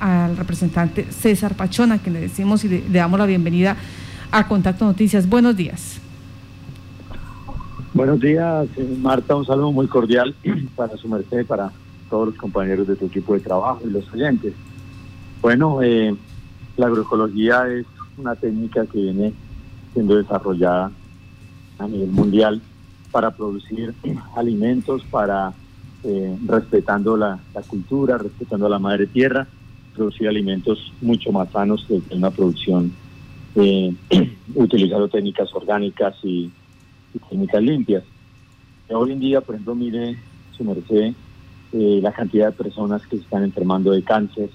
al representante César Pachona, que le decimos y le, damos la bienvenida a Contacto Noticias. Buenos días. Buenos días, eh, Marta. Un saludo muy cordial para su merced, para todos los compañeros de tu equipo de trabajo y los oyentes. Bueno, eh, la agroecología es una técnica que viene siendo desarrollada a nivel mundial para producir alimentos, para eh, respetando la, cultura, respetando la madre tierra, producir alimentos mucho más sanos que una producción eh, utilizando técnicas orgánicas y, técnicas limpias. Hoy en día, por ejemplo, mire su merced eh, la cantidad de personas que se están enfermando de cáncer,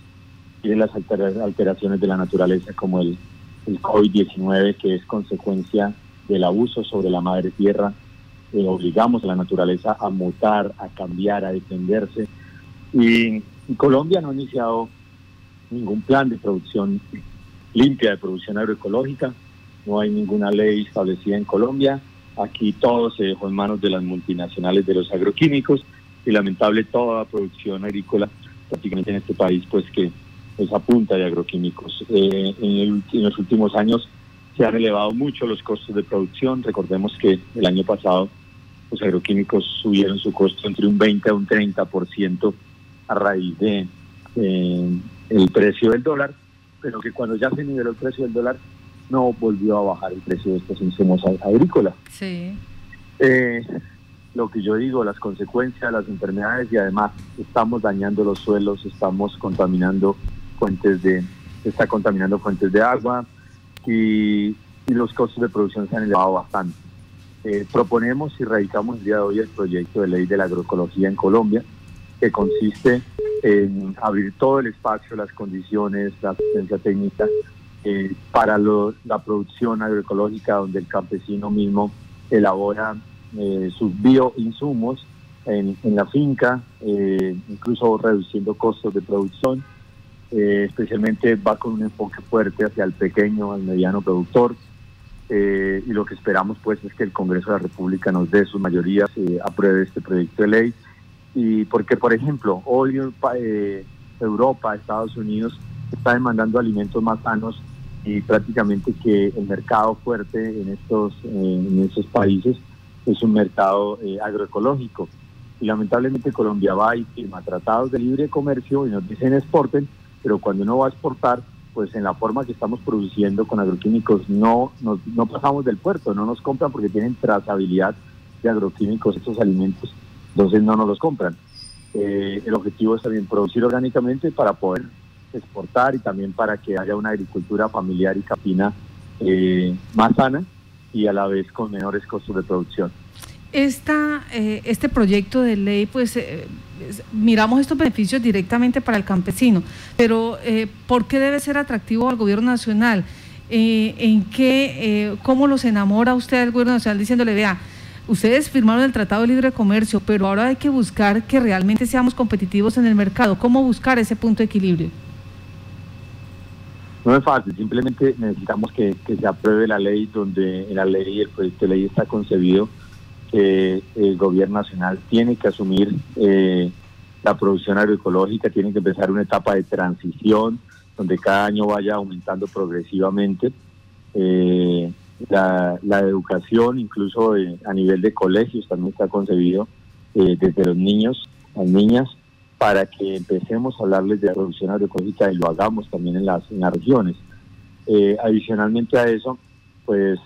mire las alteraciones de la naturaleza como el, el COVID-19, que es consecuencia del abuso sobre la madre tierra, eh, obligamos a la naturaleza a mutar, a cambiar, a defenderse. Y, Colombia no ha iniciado ningún plan de producción limpia, de producción agroecológica, no hay ninguna ley establecida en Colombia. Aquí todo se dejó en manos de las multinacionales de los agroquímicos y lamentable toda la producción agrícola prácticamente en este país pues que es a punta de agroquímicos. Eh, en, los últimos años se han elevado mucho los costos de producción. Recordemos que el año pasado los agroquímicos subieron su costo entre un 20 a un 30% a raíz de eh, el precio del dólar, pero que cuando ya se niveló el precio del dólar no volvió a bajar el precio de estos insumos agrícolas. Sí. Eh, lo que yo digo, las consecuencias, las enfermedades y además estamos dañando los suelos, estamos contaminando fuentes de, está contaminando fuentes de agua y, y los costos de producción se han elevado bastante. Eh, proponemos y radicamos el día de hoy el proyecto de ley de la agroecología en Colombia, que consiste en abrir todo el espacio, las condiciones, la asistencia técnica eh, para la producción agroecológica, donde el campesino mismo elabora eh, sus bioinsumos en, la finca, incluso reduciendo costos de producción. especialmente va con un enfoque fuerte hacia el pequeño, al mediano productor, eh, y lo que esperamos pues es que el Congreso de la República nos dé sus mayorías, apruebe este proyecto de ley. Y porque, por ejemplo, hoy eh, Europa, Estados Unidos está demandando alimentos más sanos y prácticamente que el mercado fuerte en estos, en estos países es un mercado eh, agroecológico. Y lamentablemente Colombia va y firma tratados de libre comercio y nos dicen exporten, pero cuando uno va a exportar pues en la forma que estamos produciendo con agroquímicos no, no, pasamos del puerto, no nos compran porque tienen trazabilidad de agroquímicos estos alimentos, entonces no nos los compran. Eh, el objetivo es también producir orgánicamente para poder exportar y también para que haya una agricultura familiar y capina eh, más sana y a la vez con menores costos de producción. Esta, eh, este proyecto de ley pues miramos estos beneficios directamente para el campesino, pero eh, ¿por qué debe ser atractivo al gobierno nacional? Eh, ¿En qué, eh, cómo los enamora usted al gobierno nacional diciéndole, vea, ustedes firmaron el Tratado de Libre Comercio, pero ahora hay que buscar que realmente seamos competitivos en el mercado? ¿Cómo buscar ese punto de equilibrio? No es fácil, simplemente necesitamos que, que se apruebe la ley donde en la ley, el proyecto de ley está concebido el gobierno nacional tiene que asumir eh, la producción agroecológica, tiene que empezar una etapa de transición donde cada año vaya aumentando progresivamente. Eh, la, educación, incluso eh, a nivel de colegios, también está concebido desde los niños, las niñas, para que empecemos a hablarles de la producción agroecológica y lo hagamos también en las, en las regiones. adicionalmente a eso, pues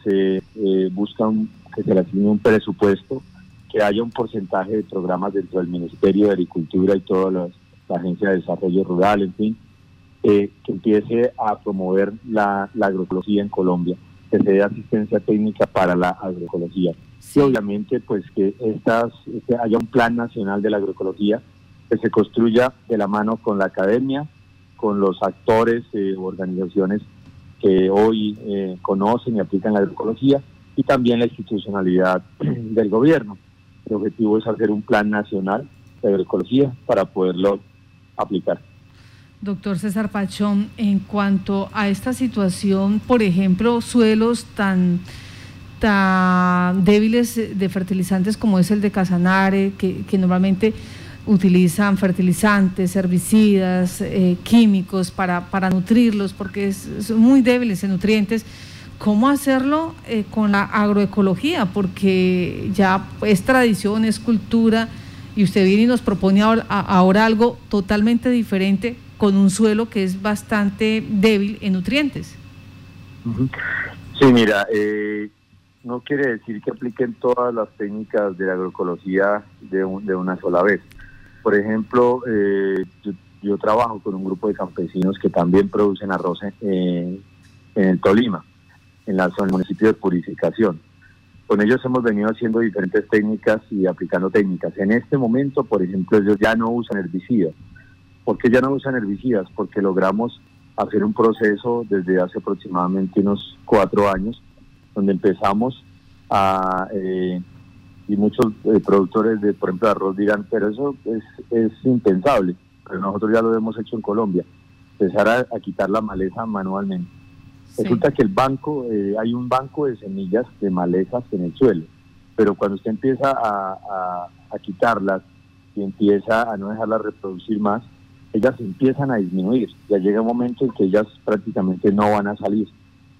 buscan que se le asigne un presupuesto, que haya un porcentaje de programas dentro del Ministerio de Agricultura y toda la, Agencia de Desarrollo Rural, en fin, eh, que empiece a promover la, agroecología en Colombia, que se dé asistencia técnica para la agroecología. Y obviamente, pues que estas, que haya un plan nacional de la agroecología que se construya de la mano con la academia, con los actores eh, organizaciones que hoy eh, conocen y aplican la agroecología y también la institucionalidad del gobierno. El objetivo es hacer un plan nacional de agroecología para poderlo aplicar. Doctor César Pachón, en cuanto a esta situación, por ejemplo, suelos tan, tan débiles de fertilizantes como es el de Casanare, que, que normalmente utilizan fertilizantes, herbicidas, eh, químicos para, para nutrirlos, porque son muy débiles en nutrientes. ¿Cómo hacerlo eh, con la agroecología? Porque ya es tradición, es cultura, y usted viene y nos propone ahora, algo totalmente diferente con un suelo que es bastante débil en nutrientes. Sí, mira, eh, no quiere decir que apliquen todas las técnicas de la agroecología de, una sola vez. Por ejemplo, eh, yo, trabajo con un grupo de campesinos que también producen arroz en, el Tolima, en la zona del municipio de Purificación. Con ellos hemos venido haciendo diferentes técnicas y aplicando técnicas. En este momento, por ejemplo, ellos ya no usan herbicidas. ¿Por qué ya no usan herbicidas? Porque logramos hacer un proceso desde hace aproximadamente unos cuatro años, donde empezamos a eh, y muchos eh, productores de, por ejemplo, arroz dirán, pero eso es, es impensable, pero nosotros ya lo hemos hecho en Colombia, empezar a, quitar la maleza manualmente. Resulta que el banco, eh, hay un banco de semillas de malezas en el suelo, pero cuando usted empieza a, a, quitarlas y empieza a no dejarlas reproducir más, ellas empiezan a disminuir. Ya llega un momento en que ellas prácticamente no van a salir.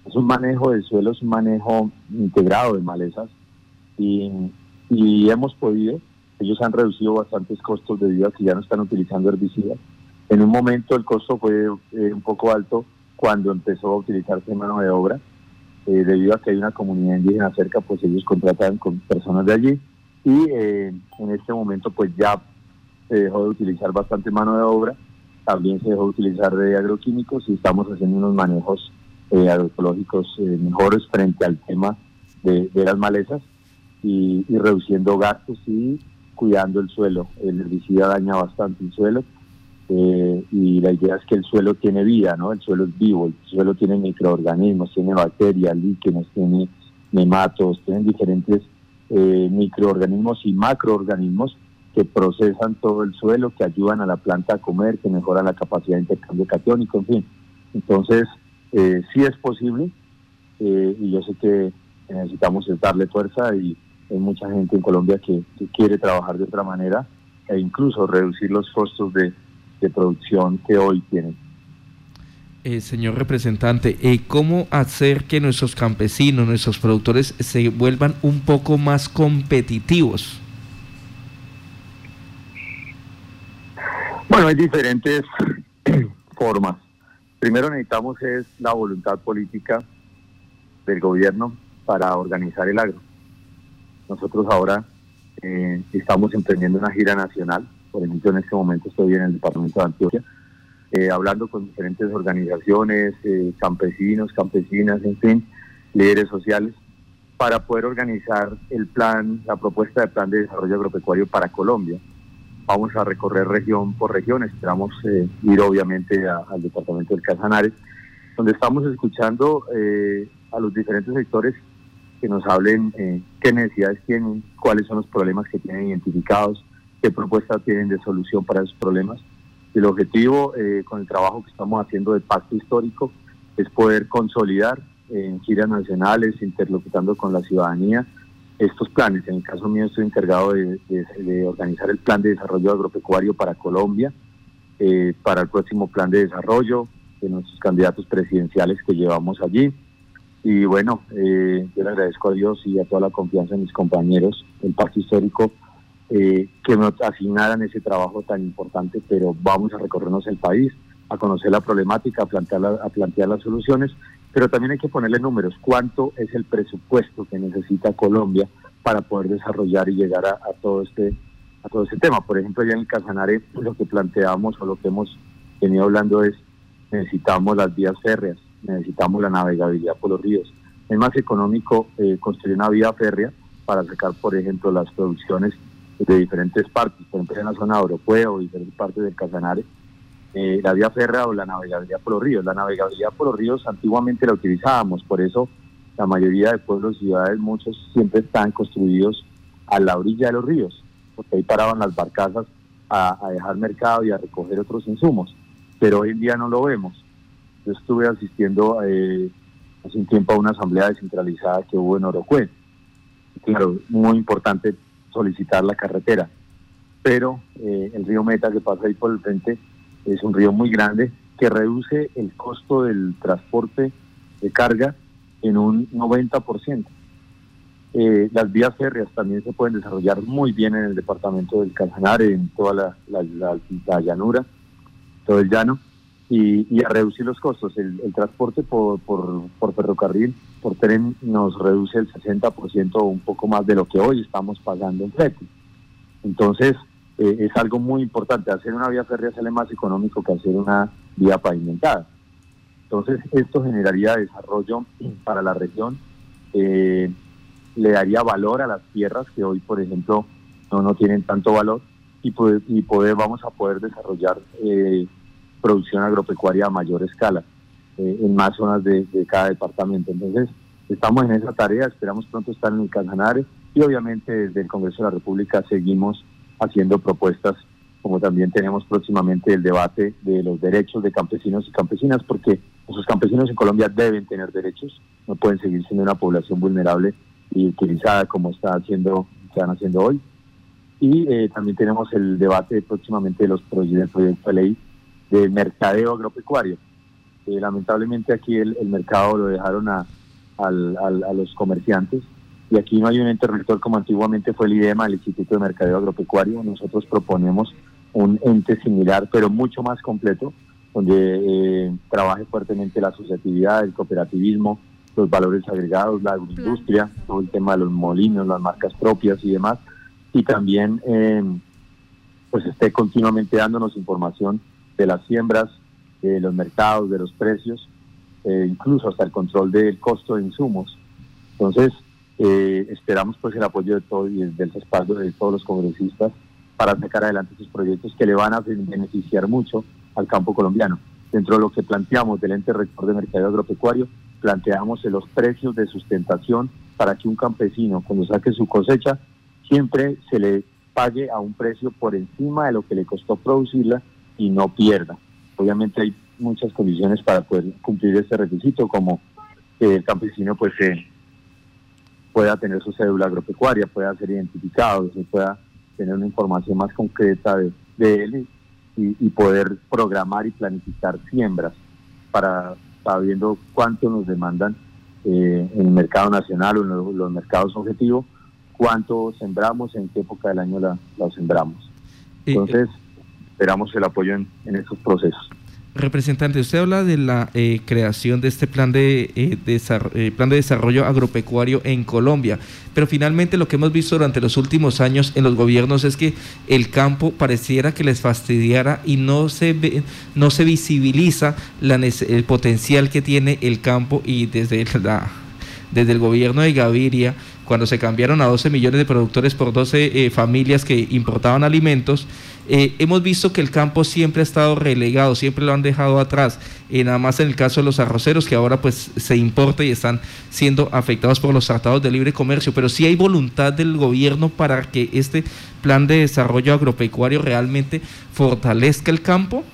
Es un manejo del suelo, es un manejo integrado de malezas y y hemos podido, ellos han reducido bastantes costos debido a que ya no están utilizando herbicidas. En un momento el costo fue eh, un poco alto cuando empezó a utilizarse mano de obra, eh, debido a que hay una comunidad indígena cerca, pues ellos contratan con personas de allí y eh, en este momento pues ya se dejó de utilizar bastante mano de obra, también se dejó de utilizar de agroquímicos y estamos haciendo unos manejos agroecológicos mejores frente al tema de las malezas y, reduciendo gastos y cuidando el suelo. El herbicida daña bastante el suelo eh, y la idea es que el suelo tiene vida, ¿no? El suelo es vivo, el suelo tiene microorganismos, tiene bacterias, líquenes, tiene nematos, tiene diferentes eh, microorganismos y macroorganismos que procesan todo el suelo, que ayudan a la planta a comer, que mejoran la capacidad de intercambio catiónico, en fin. Entonces, eh, sí es posible y yo sé que necesitamos darle fuerza y hay mucha gente en Colombia que, quiere trabajar de otra manera e incluso reducir los costos de, producción que hoy tienen. Eh, señor representante, eh, ¿cómo hacer que nuestros campesinos, nuestros productores se vuelvan un poco más competitivos? Bueno, hay diferentes formas. Primero necesitamos es la voluntad política del gobierno para organizar el agro. Nosotros ahora eh, estamos emprendiendo una gira nacional, por ejemplo en este momento estoy en el departamento de Antioquia, eh, hablando con diferentes organizaciones, eh, campesinos, campesinas, en fin, líderes sociales, para poder organizar el plan, la propuesta de plan de desarrollo agropecuario para Colombia. Vamos a recorrer región por región, esperamos ir obviamente al departamento del Casanare, donde estamos escuchando a los diferentes sectores que nos hablen eh, qué necesidades tienen, cuáles son los problemas que tienen identificados, qué propuestas tienen de solución para esos problemas. El objetivo eh, con el trabajo que estamos haciendo de pacto histórico es poder consolidar en giras nacionales, interlocutando con la ciudadanía, estos planes. En el caso mío estoy encargado de, organizar el plan de desarrollo agropecuario para Colombia, eh, para el próximo plan de desarrollo de nuestros candidatos presidenciales que llevamos allí y bueno, eh, yo le agradezco a Dios y a toda la confianza de mis compañeros del Pacto Histórico eh, que me asignaran ese trabajo tan importante, pero vamos a recorrernos el país, a conocer la problemática, a plantear, a plantear las soluciones, pero también hay que ponerle números. ¿Cuánto es el presupuesto que necesita Colombia para poder desarrollar y llegar a, todo este a todo este tema? Por ejemplo, ya en el Casanare lo que planteamos o lo que hemos venido hablando es necesitamos las vías férreas necesitamos la navegabilidad por los ríos. Es más económico eh, construir una vía férrea para sacar, por ejemplo, las producciones de diferentes partes, por ejemplo, en la zona de Oropueo o diferentes partes del Casanare, eh, la vía férrea o la navegabilidad por los ríos. La navegabilidad por los ríos antiguamente la utilizábamos, por eso la mayoría de pueblos y ciudades, muchos siempre están construidos a la orilla de los ríos, porque ahí paraban las barcazas a, a dejar mercado y a recoger otros insumos, pero hoy en día no lo vemos. Yo estuve asistiendo eh, hace un tiempo a una asamblea descentralizada que hubo en Orocue. Claro, muy importante solicitar la carretera, pero eh, el río Meta que pasa ahí por el frente es un río muy grande que reduce el costo del transporte de carga en un 90%. Eh, las vías férreas también se pueden desarrollar muy bien en el departamento del Casanare, en toda la, llanura, todo el llano, y, a reducir los costos. El, transporte por, por, ferrocarril, por tren, nos reduce el 60% o un poco más de lo que hoy estamos pagando en flete. Entonces, eh, es algo muy importante. Hacer una vía férrea sale más económico que hacer una vía pavimentada. Entonces, esto generaría desarrollo para la región. Eh, le daría valor a las tierras que hoy, por ejemplo, no, no tienen tanto valor y, poder, y poder vamos a poder desarrollar eh, producción agropecuaria a mayor escala eh, en más zonas de, cada departamento. Entonces, estamos en esa tarea, esperamos pronto estar en el Casanare y obviamente desde el Congreso de la República seguimos haciendo propuestas como también tenemos próximamente el debate de los derechos de campesinos y campesinas, porque los campesinos en Colombia deben tener derechos, no pueden seguir siendo una población vulnerable y utilizada como está haciendo, están haciendo hoy. Y eh, también tenemos el debate próximamente de los proyectos de ley de mercadeo agropecuario. Eh, lamentablemente aquí el, mercado lo dejaron a, a los comerciantes y aquí no hay un ente rector como antiguamente fue el IDEMA, el Instituto de Mercadeo Agropecuario. Nosotros proponemos un ente similar, pero mucho más completo, donde eh, trabaje fuertemente la asociatividad, el cooperativismo, los valores agregados, la agroindustria, todo el tema de los molinos, las marcas propias y demás, y también eh, pues esté continuamente dándonos información de las siembras, de los mercados, de los precios, eh, incluso hasta el control del costo de insumos. Entonces, eh, esperamos pues el apoyo de todos y del respaldo de todos los congresistas para sacar adelante estos proyectos que le van a beneficiar mucho al campo colombiano. Dentro de lo que planteamos del ente rector de mercado agropecuario, planteamos los precios de sustentación para que un campesino cuando saque su cosecha siempre se le pague a un precio por encima de lo que le costó producirla y no pierda. Obviamente hay muchas condiciones para poder cumplir este requisito, como el campesino pues pueda tener su cédula agropecuaria, pueda ser identificado, se pueda tener una información más concreta de, él y, poder programar y planificar siembras para sabiendo cuánto nos demandan eh, en el mercado nacional o en los, mercados objetivos, cuánto sembramos, en qué época del año la, sembramos. Entonces, esperamos el apoyo en, en estos procesos. Representante, usted habla de la eh, creación de este plan de, eh, eh, plan de desarrollo agropecuario en Colombia, pero finalmente lo que hemos visto durante los últimos años en los gobiernos es que el campo pareciera que les fastidiara y no se, ve, no se visibiliza el potencial que tiene el campo y desde, la, desde el gobierno de Gaviria cuando se cambiaron a 12 millones de productores por 12 eh, familias que importaban alimentos, eh, hemos visto que el campo siempre ha estado relegado, siempre lo han dejado atrás, y nada más en el caso de los arroceros que ahora pues se importa y están siendo afectados por los tratados de libre comercio, pero si hay voluntad del gobierno para que este plan de desarrollo agropecuario realmente fortalezca el campo.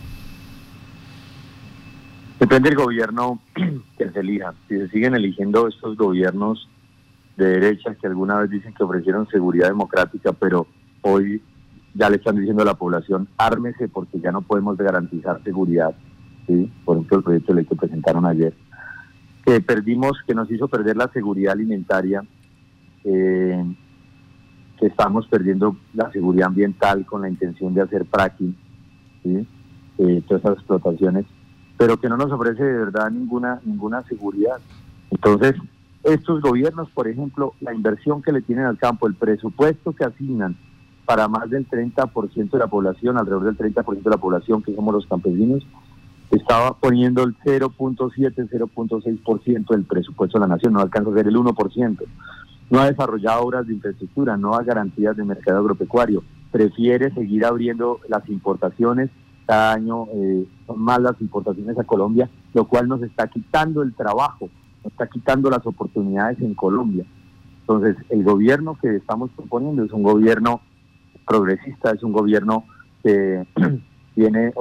Depende del gobierno que se elija. Si se siguen eligiendo estos gobiernos de derecha que alguna vez dicen que ofrecieron seguridad democrática, pero hoy ya le están diciendo a la población, ármese porque ya no podemos garantizar seguridad. Por ejemplo, el proyecto de ley que presentaron ayer. Que perdimos, que nos hizo perder la seguridad alimentaria, eh, que estamos perdiendo la seguridad ambiental con la intención de hacer fracking. Eh, todas esas explotaciones, pero que no nos ofrece de verdad ninguna, ninguna seguridad. Entonces, estos gobiernos, por ejemplo, la inversión que le tienen al campo, el presupuesto que asignan para más del 30% de la población, alrededor del 30% de la población que somos los campesinos, estaba poniendo el 0.7, 0.6% del presupuesto de la nación, no alcanza a ser el 1%. No ha desarrollado obras de infraestructura, no ha garantías de mercado agropecuario, prefiere seguir abriendo las importaciones, cada año eh, son más las importaciones a Colombia, lo cual nos está quitando el trabajo está quitando las oportunidades en Colombia. Entonces, el gobierno que estamos proponiendo es un gobierno progresista, es un gobierno que viene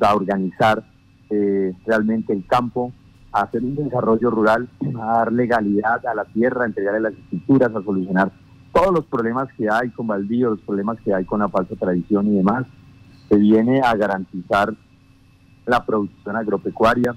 a organizar eh, realmente el campo, a hacer un desarrollo rural, a dar legalidad a la tierra, a entregarle las escrituras, a solucionar todos los problemas que hay con baldío, los problemas que hay con la falsa tradición y demás, se viene a garantizar la producción agropecuaria,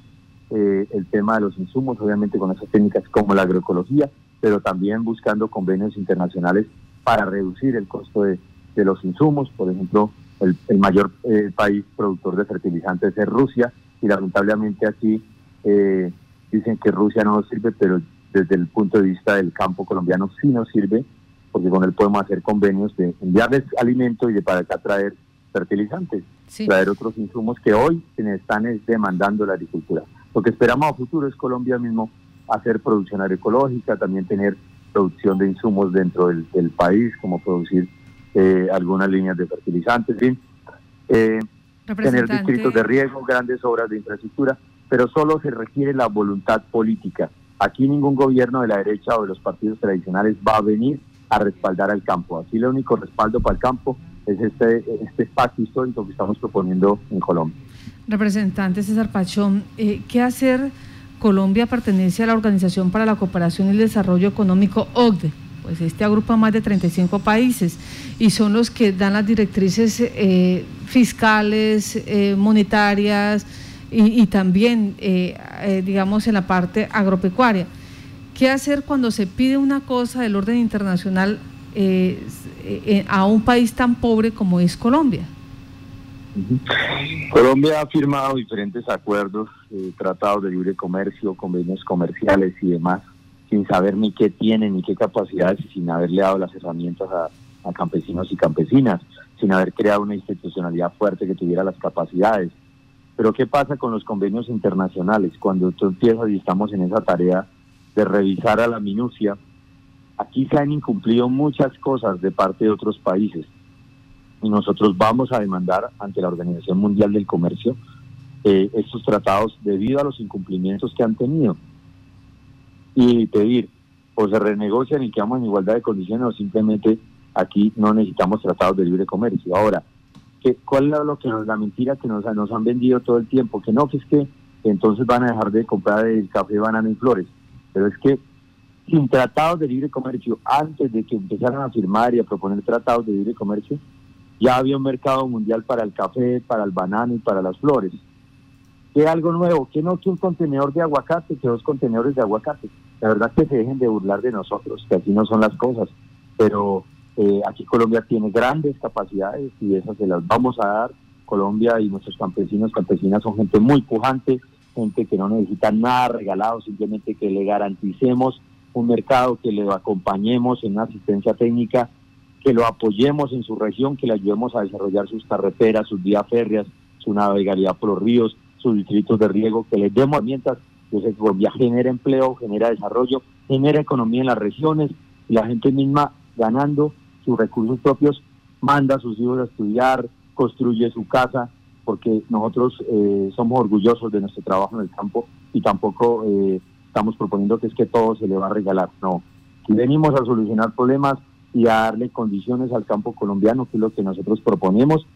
eh, el tema de los insumos, obviamente con esas técnicas como la agroecología, pero también buscando convenios internacionales para reducir el costo de, los insumos. Por ejemplo, el, mayor eh, país productor de fertilizantes es Rusia y lamentablemente aquí eh, dicen que Rusia no nos sirve, pero desde el punto de vista del campo colombiano sí nos sirve, porque con él podemos hacer convenios de enviarles alimento y de para acá traer fertilizantes, traer otros insumos que hoy se están demandando la agricultura. Lo que esperamos a futuro es Colombia mismo hacer producción agroecológica, también tener producción de insumos dentro del, país, como producir eh, algunas líneas de fertilizantes, eh, tener distritos de riego, grandes obras de infraestructura, pero solo se requiere la voluntad política. Aquí ningún gobierno de la derecha o de los partidos tradicionales va a venir a respaldar al campo. Aquí el único respaldo para el campo es este, este pacto histórico que estamos proponiendo en Colombia. Representante César Pachón, eh, ¿qué hacer? Colombia pertenece a la Organización para la Cooperación y el Desarrollo Económico OCDE. Pues este agrupa más de 35 países y son los que dan las directrices eh, fiscales, eh, monetarias y, también, digamos, en la parte agropecuaria. ¿Qué hacer cuando se pide una cosa del orden internacional a un país tan pobre como es Colombia? Colombia ha firmado diferentes acuerdos, eh, tratados de libre comercio, convenios comerciales y demás, sin saber ni qué tiene, ni qué capacidades y sin haberle dado las herramientas a, campesinos y campesinas, sin haber creado una institucionalidad fuerte que tuviera las capacidades. Pero ¿qué pasa con los convenios internacionales? Cuando tú empiezas y estamos en esa tarea de revisar a la minucia, aquí se han incumplido muchas cosas de parte de otros países y nosotros vamos a demandar ante la Organización Mundial del Comercio eh, estos tratados debido a los incumplimientos que han tenido y pedir o se renegocian y quedamos en igualdad de condiciones o simplemente aquí no necesitamos tratados de libre comercio. Ahora, ¿qué, ¿cuál es lo que nos, la mentira que nos, nos han vendido todo el tiempo? Que no, que es que entonces van a dejar de comprar el café, banana y flores. Pero es que sin tratados de libre comercio, antes de que empezaran a firmar y a proponer tratados de libre comercio, ya había un mercado mundial para el café, para el banano y para las flores. ¿Qué algo nuevo? ¿Qué no que un contenedor de aguacate, que dos contenedores de aguacate? La verdad es que se dejen de burlar de nosotros, que así no son las cosas. Pero eh, aquí Colombia tiene grandes capacidades y esas se las vamos a dar. Colombia y nuestros campesinos, campesinas son gente muy pujante, gente que no necesita nada regalado, simplemente que le garanticemos un mercado, que le acompañemos en una asistencia técnica que lo apoyemos en su región, que le ayudemos a desarrollar sus carreteras, sus vías férreas, su navegabilidad por los ríos, sus distritos de riego, que les demos herramientas, se Colombia genera empleo, genera desarrollo, genera economía en las regiones y la gente misma ganando sus recursos propios manda a sus hijos a estudiar, construye su casa, porque nosotros eh, somos orgullosos de nuestro trabajo en el campo y tampoco eh, estamos proponiendo que es que todo se le va a regalar, no. Aquí venimos a solucionar problemas, y a darle condiciones al campo colombiano, que es lo que nosotros proponemos,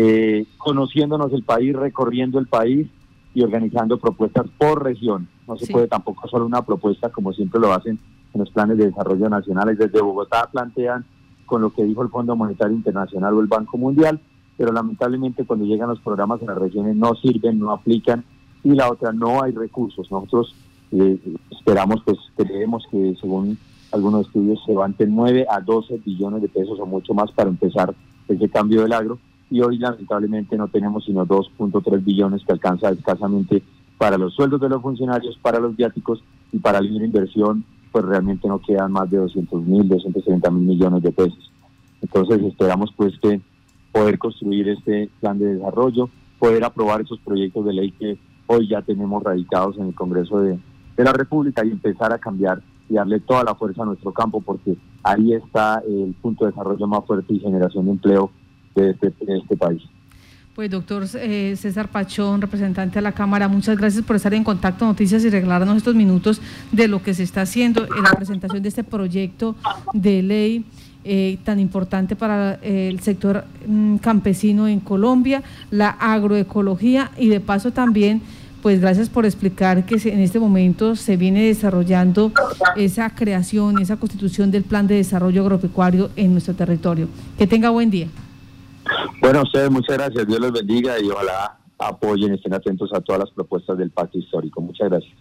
eh, conociéndonos el país, recorriendo el país y organizando propuestas por región. No se puede tampoco solo una propuesta como siempre lo hacen en los planes de desarrollo nacionales. Desde Bogotá plantean con lo que dijo el Fondo Monetario Internacional o el Banco Mundial, pero lamentablemente cuando llegan los programas en las regiones no sirven, no aplican y la otra no hay recursos. Nosotros eh, esperamos, pues creemos que según algunos estudios se van de 9 a 12 billones de pesos o mucho más para empezar ese cambio del agro y hoy lamentablemente no tenemos sino 2.3 billones que alcanza escasamente para los sueldos de los funcionarios, para los viáticos y para la inversión, pues realmente no quedan más de 200 mil, 230 mil millones de pesos. Entonces esperamos pues que poder construir este plan de desarrollo, poder aprobar esos proyectos de ley que hoy ya tenemos radicados en el Congreso de la República y empezar a cambiar y darle toda la fuerza a nuestro campo porque ahí está el punto de desarrollo más fuerte y generación de empleo de este, país. Pues doctor eh, César Pachón, representante de la Cámara, muchas gracias por estar en contacto Noticias y regalarnos estos minutos de lo que se está haciendo en la presentación de este proyecto de ley eh, tan importante para el sector mm, campesino en Colombia, la agroecología y de paso también pues gracias por explicar que en este momento se viene desarrollando esa creación, esa constitución del plan de desarrollo agropecuario en nuestro territorio. Que tenga buen día. Bueno, ustedes muchas gracias, Dios los bendiga y ojalá apoyen, estén atentos a todas las propuestas del pacto histórico. Muchas gracias.